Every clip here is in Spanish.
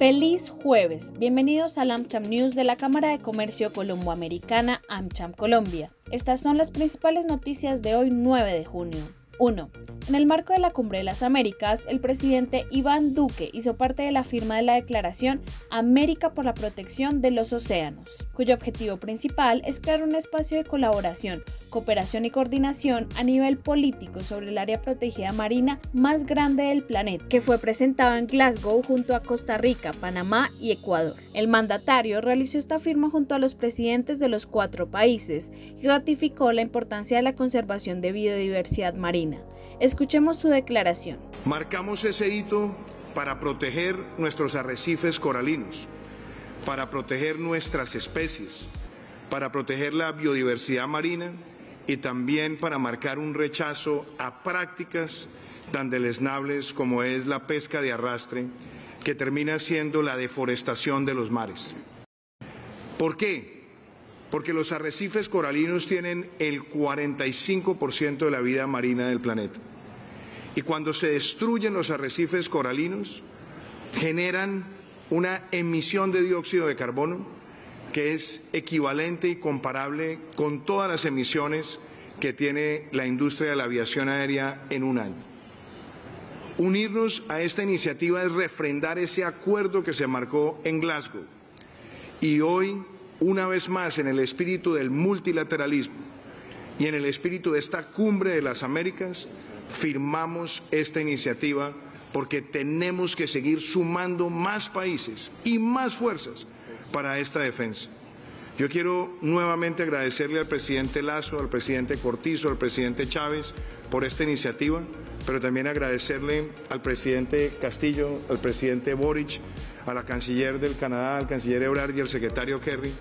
Feliz jueves, bienvenidos al AmCham News de la Cámara de Comercio Colomboamericana AmCham Colombia. Estas son las principales noticias de hoy 9 de junio. 1. En el marco de la Cumbre de las Américas, el presidente Iván Duque hizo parte de la firma de la Declaración América por la Protección de los Océanos, cuyo objetivo principal es crear un espacio de colaboración, cooperación y coordinación a nivel político sobre el área protegida marina más grande del planeta, que fue presentado en Glasgow junto a Costa Rica, Panamá y Ecuador. El mandatario realizó esta firma junto a los presidentes de los cuatro países y ratificó la importancia de la conservación de biodiversidad marina. Escuchemos su declaración. Marcamos ese hito para proteger nuestros arrecifes coralinos, para proteger nuestras especies, para proteger la biodiversidad marina y también para marcar un rechazo a prácticas tan deleznables como es la pesca de arrastre, que termina siendo la deforestación de los mares. ¿Por qué? Porque los arrecifes coralinos tienen el 45% de la vida marina del planeta. Y cuando se destruyen los arrecifes coralinos, generan una emisión de dióxido de carbono que es equivalente y comparable con todas las emisiones que tiene la industria de la aviación aérea en un año. Unirnos a esta iniciativa es refrendar ese acuerdo que se marcó en Glasgow. Y hoy, una vez más, en el espíritu del multilateralismo y en el espíritu de esta cumbre de las Américas, firmamos esta iniciativa porque tenemos que seguir sumando más países y más fuerzas para esta defensa. Yo quiero nuevamente agradecerle al presidente Lazo, al presidente Cortizo, al presidente Chávez por esta iniciativa, pero también agradecerle al presidente Castillo, al presidente Boric, a la canciller del Canadá, al canciller Ebrard y al secretario Kerry,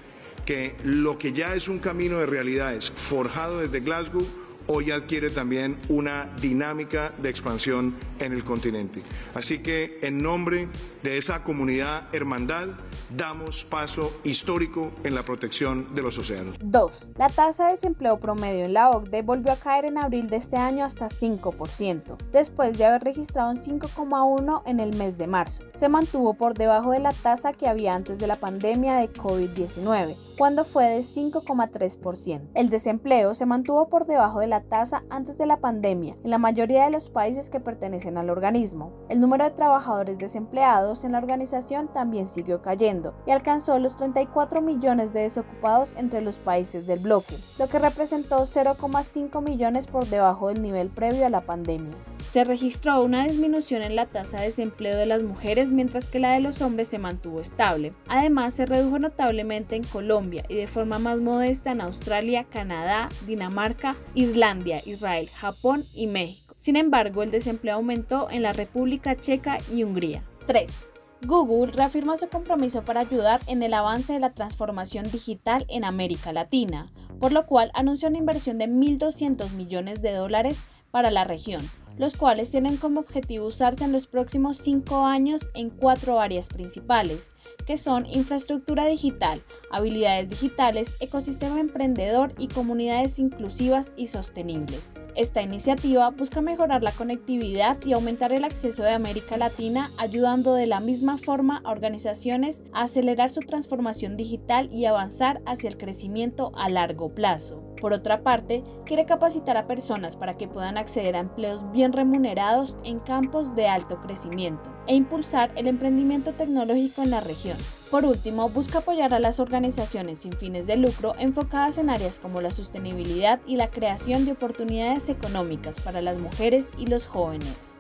que lo que ya es un camino de realidades forjado desde Glasgow, hoy adquiere también una dinámica de expansión en el continente. Así que en nombre de esa comunidad hermandad, damos paso histórico en la protección de los océanos. 2. La tasa de desempleo promedio en la OCDE volvió a caer en abril de este año hasta 5%, después de haber registrado un 5,1% en el mes de marzo. Se mantuvo por debajo de la tasa que había antes de la pandemia de COVID-19 cuando fue de 5,3%. El desempleo se mantuvo por debajo de la tasa antes de la pandemia en la mayoría de los países que pertenecen al organismo. El número de trabajadores desempleados en la organización también siguió cayendo y alcanzó los 34 millones de desocupados entre los países del bloque, lo que representó 0,5 millones por debajo del nivel previo a la pandemia se registró una disminución en la tasa de desempleo de las mujeres mientras que la de los hombres se mantuvo estable. Además, se redujo notablemente en Colombia y de forma más modesta en Australia, Canadá, Dinamarca, Islandia, Israel, Japón y México. Sin embargo, el desempleo aumentó en la República Checa y Hungría. 3. Google reafirma su compromiso para ayudar en el avance de la transformación digital en América Latina, por lo cual anunció una inversión de 1.200 millones de dólares para la región, los cuales tienen como objetivo usarse en los próximos cinco años en cuatro áreas principales, que son infraestructura digital, habilidades digitales, ecosistema emprendedor y comunidades inclusivas y sostenibles. Esta iniciativa busca mejorar la conectividad y aumentar el acceso de América Latina, ayudando de la misma forma a organizaciones a acelerar su transformación digital y avanzar hacia el crecimiento a largo plazo. Por otra parte, quiere capacitar a personas para que puedan acceder a empleos remunerados en campos de alto crecimiento e impulsar el emprendimiento tecnológico en la región. Por último, busca apoyar a las organizaciones sin fines de lucro enfocadas en áreas como la sostenibilidad y la creación de oportunidades económicas para las mujeres y los jóvenes.